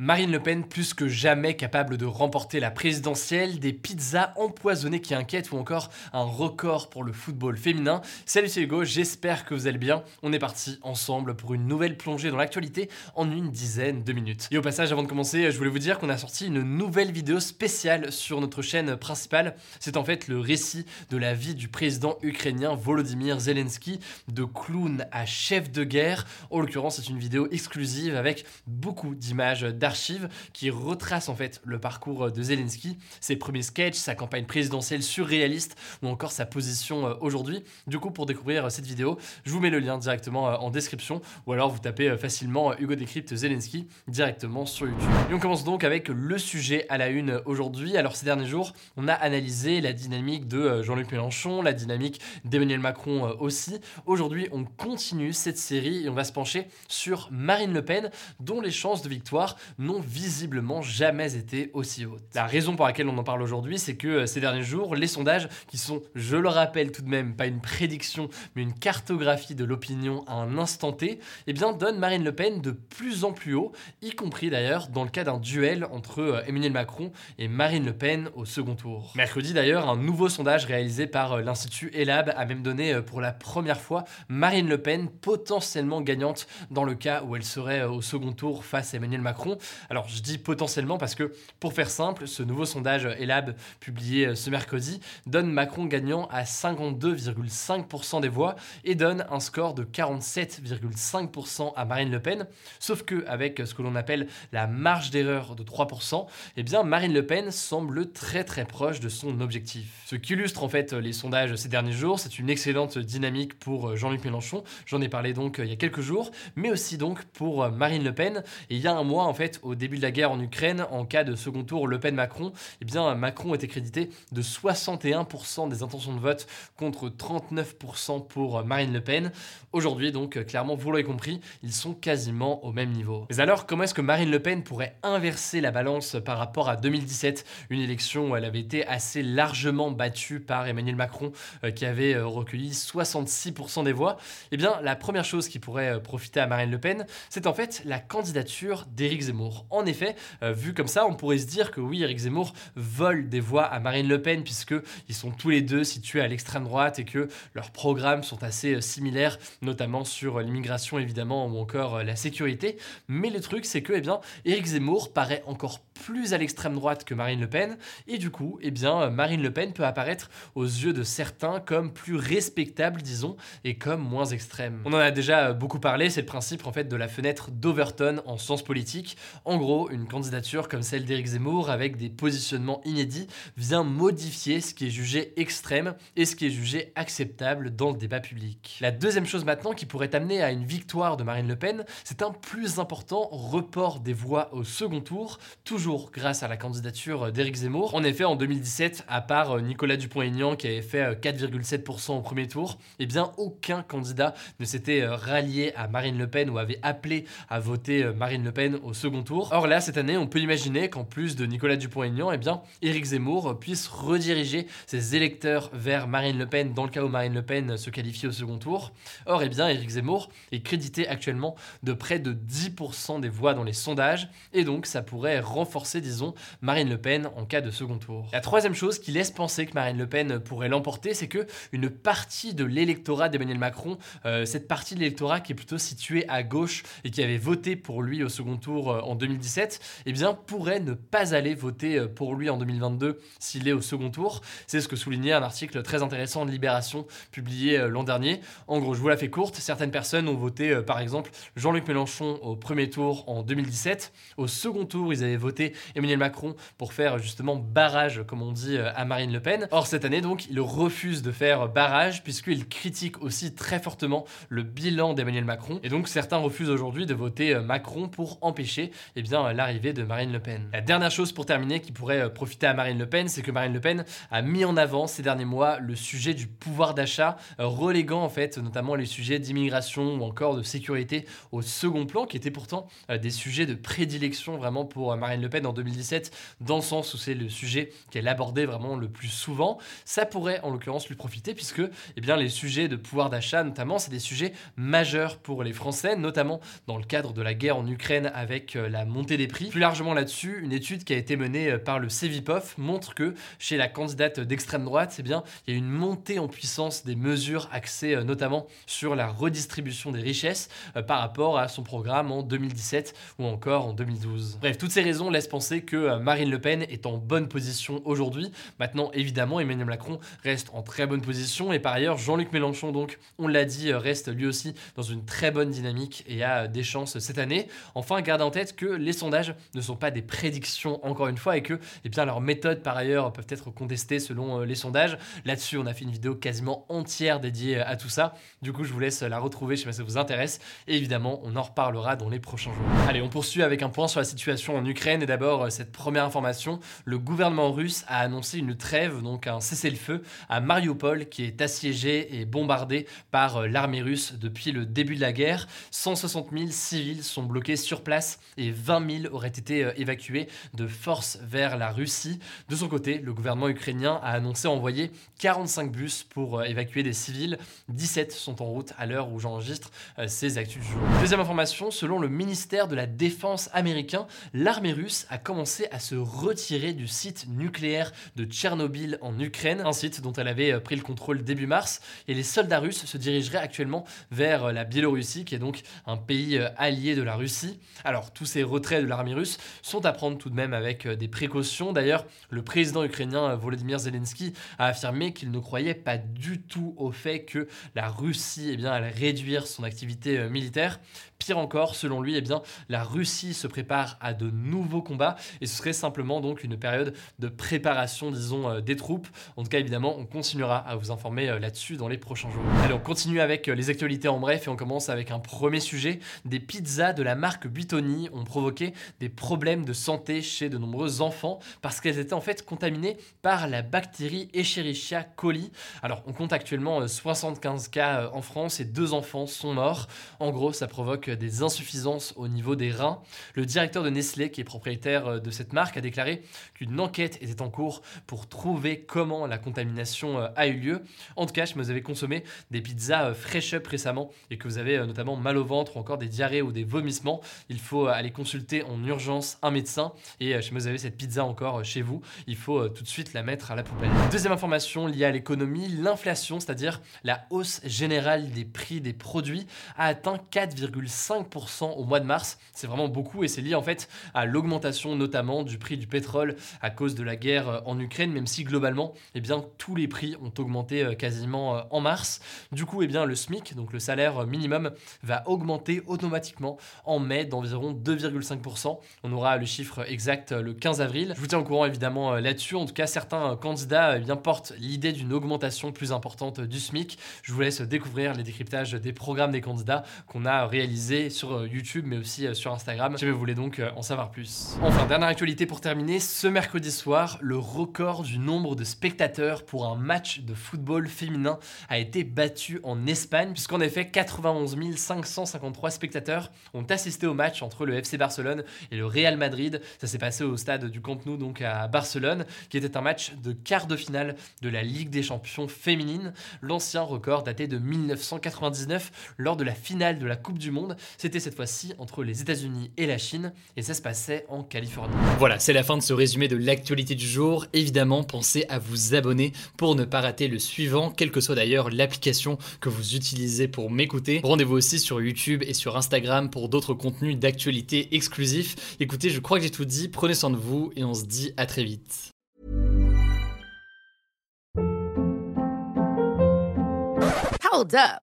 Marine Le Pen plus que jamais capable de remporter la présidentielle, des pizzas empoisonnées qui inquiètent ou encore un record pour le football féminin. Salut c'est Hugo, j'espère que vous allez bien. On est parti ensemble pour une nouvelle plongée dans l'actualité en une dizaine de minutes. Et au passage, avant de commencer, je voulais vous dire qu'on a sorti une nouvelle vidéo spéciale sur notre chaîne principale. C'est en fait le récit de la vie du président ukrainien Volodymyr Zelensky, de clown à chef de guerre. En l'occurrence, c'est une vidéo exclusive avec beaucoup d'images d'archives qui retrace en fait le parcours de Zelensky, ses premiers sketchs, sa campagne présidentielle surréaliste ou encore sa position euh, aujourd'hui. Du coup, pour découvrir cette vidéo, je vous mets le lien directement euh, en description ou alors vous tapez euh, facilement Hugo Décrypte Zelensky directement sur YouTube. Et on commence donc avec le sujet à la une aujourd'hui. Alors ces derniers jours, on a analysé la dynamique de Jean-Luc Mélenchon, la dynamique d'Emmanuel Macron aussi. Aujourd'hui, on continue cette série et on va se pencher sur Marine Le Pen, dont les chances de victoire n'ont visiblement jamais été aussi hautes. La raison pour laquelle on en parle aujourd'hui, c'est que euh, ces derniers jours, les sondages, qui sont, je le rappelle tout de même, pas une prédiction, mais une cartographie de l'opinion à un instant T, eh bien, donnent Marine Le Pen de plus en plus haut, y compris d'ailleurs dans le cas d'un duel entre euh, Emmanuel Macron et Marine Le Pen au second tour. Mercredi d'ailleurs, un nouveau sondage réalisé par euh, l'Institut Elab a même donné pour la première fois Marine Le Pen potentiellement gagnante dans le cas où elle serait au second tour face à Emmanuel Macron. Alors je dis potentiellement parce que, pour faire simple, ce nouveau sondage Elab publié euh, ce mercredi donne Macron gagnant à 52,5% des voix et donne un score de 47,5% à Marine Le Pen. Sauf que avec ce que l'on appelle la marge d'erreur de 3%, eh bien Marine Le Pen semble très très proche de son objectif. Ce qui illustre en fait les sondages ces derniers jours, c'est une excellente dynamique pour euh, Jean-Luc Mélenchon. J'en ai parlé donc euh, il y a quelques jours, mais aussi donc pour Marine Le Pen. Et il y a un mois en fait, au début de la guerre en Ukraine, en cas de second tour Le Pen-Macron, eh bien Macron était crédité de 61% des intentions de vote contre 39% pour Marine Le Pen. Aujourd'hui, donc, clairement, vous l'avez compris, ils sont quasiment au même niveau. Mais alors, comment est-ce que Marine Le Pen pourrait inverser la balance par rapport à 2017, une élection où elle avait été assez largement battue par Emmanuel Macron, euh, qui avait euh, recueilli 66% des voix Eh bien, la première chose qui pourrait euh, profiter à Marine Le Pen, c'est en fait la candidature d'Éric Zemmour. En effet, vu comme ça, on pourrait se dire que oui, Éric Zemmour vole des voix à Marine Le Pen, puisque ils sont tous les deux situés à l'extrême droite et que leurs programmes sont assez similaires, notamment sur l'immigration évidemment ou encore la sécurité. Mais le truc, c'est que eh bien, Éric Zemmour paraît encore plus à l'extrême droite que Marine Le Pen, et du coup, eh bien, Marine Le Pen peut apparaître aux yeux de certains comme plus respectable, disons, et comme moins extrême. On en a déjà beaucoup parlé, c'est le principe en fait de la fenêtre d'Overton en sens politique. En gros, une candidature comme celle d'Éric Zemmour avec des positionnements inédits vient modifier ce qui est jugé extrême et ce qui est jugé acceptable dans le débat public. La deuxième chose maintenant qui pourrait amener à une victoire de Marine Le Pen, c'est un plus important report des voix au second tour, toujours grâce à la candidature d'Éric Zemmour. En effet, en 2017, à part Nicolas Dupont-Aignan qui avait fait 4,7% au premier tour, eh bien aucun candidat ne s'était rallié à Marine Le Pen ou avait appelé à voter Marine Le Pen au second Or là, cette année, on peut imaginer qu'en plus de Nicolas Dupont-Aignan, eh bien Éric Zemmour puisse rediriger ses électeurs vers Marine Le Pen dans le cas où Marine Le Pen se qualifie au second tour. Or, eh bien, Éric Zemmour est crédité actuellement de près de 10% des voix dans les sondages, et donc ça pourrait renforcer, disons, Marine Le Pen en cas de second tour. La troisième chose qui laisse penser que Marine Le Pen pourrait l'emporter, c'est que une partie de l'électorat d'Emmanuel Macron, euh, cette partie de l'électorat qui est plutôt située à gauche et qui avait voté pour lui au second tour euh, en 2017, eh bien, pourrait ne pas aller voter pour lui en 2022 s'il est au second tour. C'est ce que soulignait un article très intéressant de Libération publié l'an dernier. En gros, je vous la fais courte, certaines personnes ont voté par exemple Jean-Luc Mélenchon au premier tour en 2017. Au second tour, ils avaient voté Emmanuel Macron pour faire justement barrage, comme on dit, à Marine Le Pen. Or, cette année, donc, il refuse de faire barrage puisqu'il critique aussi très fortement le bilan d'Emmanuel Macron. Et donc, certains refusent aujourd'hui de voter Macron pour empêcher eh bien, l'arrivée de Marine Le Pen. La dernière chose pour terminer qui pourrait profiter à Marine Le Pen, c'est que Marine Le Pen a mis en avant ces derniers mois le sujet du pouvoir d'achat, reléguant en fait notamment les sujets d'immigration ou encore de sécurité au second plan, qui étaient pourtant euh, des sujets de prédilection vraiment pour euh, Marine Le Pen en 2017, dans le sens où c'est le sujet qu'elle abordait vraiment le plus souvent. Ça pourrait en l'occurrence lui profiter puisque eh les sujets de pouvoir d'achat notamment, c'est des sujets majeurs pour les Français, notamment dans le cadre de la guerre en Ukraine avec euh, la montée des prix. Plus largement là-dessus, une étude qui a été menée par le CEVIPOF montre que chez la candidate d'extrême droite, eh bien, il y a une montée en puissance des mesures axées notamment sur la redistribution des richesses par rapport à son programme en 2017 ou encore en 2012. Bref, toutes ces raisons laissent penser que euh, Marine Le Pen est en bonne position aujourd'hui. Maintenant, évidemment, Emmanuel Macron reste en très bonne position et par ailleurs, Jean-Luc Mélenchon, donc, on l'a dit, euh, reste lui aussi dans une très bonne dynamique et a euh, des chances cette année. Enfin, gardez en tête que les sondages ne sont pas des prédictions, encore une fois, et que eh bien, leurs méthodes, par ailleurs, peuvent être contestées selon les sondages. Là-dessus, on a fait une vidéo quasiment entière dédiée à tout ça. Du coup, je vous laisse la retrouver, je sais pas si ça vous intéresse. Et évidemment, on en reparlera dans les prochains jours. Allez, on poursuit avec un point sur la situation en Ukraine. Et d'abord, euh, cette première information, le gouvernement russe a annoncé une trêve, donc un cessez-le-feu, à Mariupol, qui est assiégé et bombardé par euh, l'armée russe depuis le début de la guerre. 160 000 civils sont bloqués sur place 20 000 auraient été euh, évacués de force vers la Russie. De son côté, le gouvernement ukrainien a annoncé envoyer 45 bus pour évacuer des civils. 17 sont en route à l'heure où j'enregistre ces actus du jour. Deuxième information, selon le ministère de la Défense américain, l'armée russe a commencé à se retirer du site nucléaire de Tchernobyl en Ukraine, un site dont elle avait euh, pris le contrôle début mars, et les soldats russes se dirigeraient actuellement vers euh, la Biélorussie, qui est donc un pays euh, allié de la Russie. Alors, tous ces retraits de l'armée russe sont à prendre tout de même avec des précautions. D'ailleurs, le président ukrainien Volodymyr Zelensky a affirmé qu'il ne croyait pas du tout au fait que la Russie eh bien, allait réduire son activité militaire. Pire encore, selon lui, eh bien, la Russie se prépare à de nouveaux combats et ce serait simplement donc une période de préparation, disons, euh, des troupes. En tout cas, évidemment, on continuera à vous informer euh, là-dessus dans les prochains jours. Allez, on continue avec euh, les actualités en bref et on commence avec un premier sujet. Des pizzas de la marque Buitoni ont provoqué des problèmes de santé chez de nombreux enfants parce qu'elles étaient en fait contaminées par la bactérie Escherichia coli. Alors, on compte actuellement 75 cas en France et deux enfants sont morts. En gros, ça provoque des insuffisances au niveau des reins. Le directeur de Nestlé, qui est propriétaire euh, de cette marque, a déclaré qu'une enquête était en cours pour trouver comment la contamination euh, a eu lieu. En tout cas, si vous avez consommé des pizzas euh, fresh up récemment et que vous avez notamment mal au ventre ou encore des diarrhées ou des vomissements, il faut aller consulter en urgence un médecin. Et si vous avez cette pizza encore chez vous, il faut tout de suite la mettre à la poubelle. Deuxième information liée à l'économie, l'inflation, c'est-à-dire la hausse générale des prix des produits, a atteint 4,5 5% au mois de mars. C'est vraiment beaucoup et c'est lié en fait à l'augmentation notamment du prix du pétrole à cause de la guerre euh, en Ukraine, même si globalement, eh bien, tous les prix ont augmenté euh, quasiment euh, en mars. Du coup, eh bien, le SMIC, donc le salaire minimum, va augmenter automatiquement en mai d'environ 2,5%. On aura le chiffre exact le 15 avril. Je vous tiens au courant évidemment là-dessus. En tout cas, certains candidats eh bien, portent l'idée d'une augmentation plus importante du SMIC. Je vous laisse découvrir les décryptages des programmes des candidats qu'on a réalisés sur euh, YouTube, mais aussi euh, sur Instagram, si vous voulez donc euh, en savoir plus. Enfin, dernière actualité pour terminer, ce mercredi soir, le record du nombre de spectateurs pour un match de football féminin a été battu en Espagne, puisqu'en effet, 91 553 spectateurs ont assisté au match entre le FC Barcelone et le Real Madrid. Ça s'est passé au stade du Camp Nou, donc à Barcelone, qui était un match de quart de finale de la Ligue des Champions féminine. L'ancien record daté de 1999 lors de la finale de la Coupe du Monde monde. C'était cette fois-ci entre les États-Unis et la Chine, et ça se passait en Californie. Voilà, c'est la fin de ce résumé de l'actualité du jour. Évidemment, pensez à vous abonner pour ne pas rater le suivant, quelle que soit d'ailleurs l'application que vous utilisez pour m'écouter. Rendez-vous aussi sur YouTube et sur Instagram pour d'autres contenus d'actualité exclusifs. Écoutez, je crois que j'ai tout dit, prenez soin de vous et on se dit à très vite. Hold up.